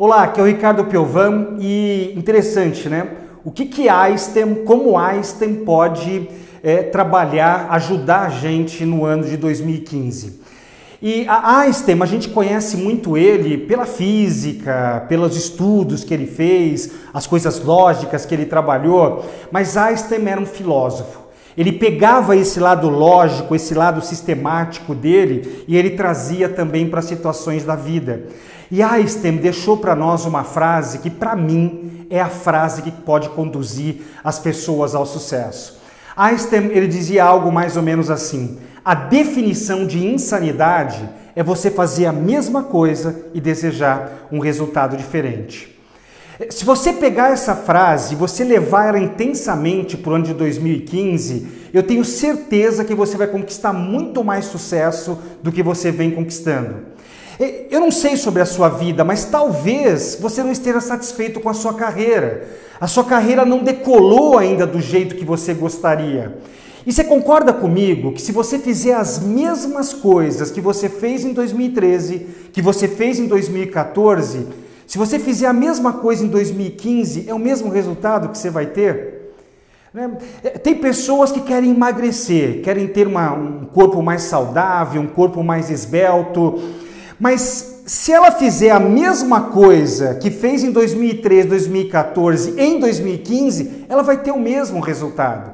Olá, aqui é o Ricardo Piovan e interessante, né? O que que Einstein, como Einstein pode é, trabalhar, ajudar a gente no ano de 2015? E a Einstein, a gente conhece muito ele pela física, pelos estudos que ele fez, as coisas lógicas que ele trabalhou, mas Einstein era um filósofo. Ele pegava esse lado lógico, esse lado sistemático dele e ele trazia também para situações da vida. E Einstein deixou para nós uma frase que, para mim, é a frase que pode conduzir as pessoas ao sucesso. Einstein ele dizia algo mais ou menos assim: a definição de insanidade é você fazer a mesma coisa e desejar um resultado diferente. Se você pegar essa frase e você levar ela intensamente para o ano de 2015, eu tenho certeza que você vai conquistar muito mais sucesso do que você vem conquistando. Eu não sei sobre a sua vida, mas talvez você não esteja satisfeito com a sua carreira. A sua carreira não decolou ainda do jeito que você gostaria. E você concorda comigo que se você fizer as mesmas coisas que você fez em 2013, que você fez em 2014, se você fizer a mesma coisa em 2015, é o mesmo resultado que você vai ter? Né? É, tem pessoas que querem emagrecer, querem ter uma, um corpo mais saudável, um corpo mais esbelto, mas se ela fizer a mesma coisa que fez em 2013, 2014, em 2015, ela vai ter o mesmo resultado.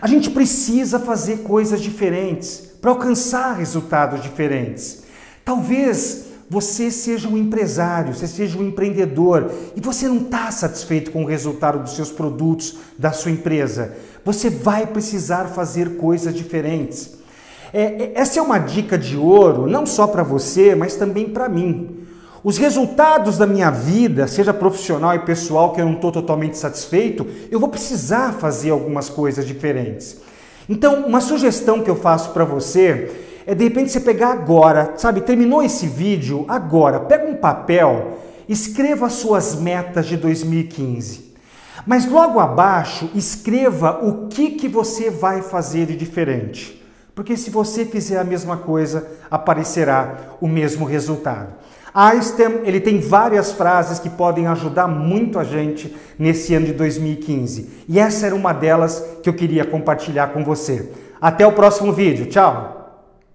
A gente precisa fazer coisas diferentes para alcançar resultados diferentes. Talvez você seja um empresário, você seja um empreendedor e você não está satisfeito com o resultado dos seus produtos, da sua empresa, você vai precisar fazer coisas diferentes. É, é essa é uma dica de ouro, não só para você, mas também para mim. Os resultados da minha vida, seja profissional e pessoal, que eu não estou totalmente satisfeito, eu vou precisar fazer algumas coisas diferentes. Então, uma sugestão que eu faço para você é de repente você pegar agora, sabe? Terminou esse vídeo agora, pega um papel, escreva as suas metas de 2015. Mas logo abaixo, escreva o que, que você vai fazer de diferente. Porque se você fizer a mesma coisa, aparecerá o mesmo resultado. Einstein, ele tem várias frases que podem ajudar muito a gente nesse ano de 2015. E essa era uma delas que eu queria compartilhar com você. Até o próximo vídeo. Tchau!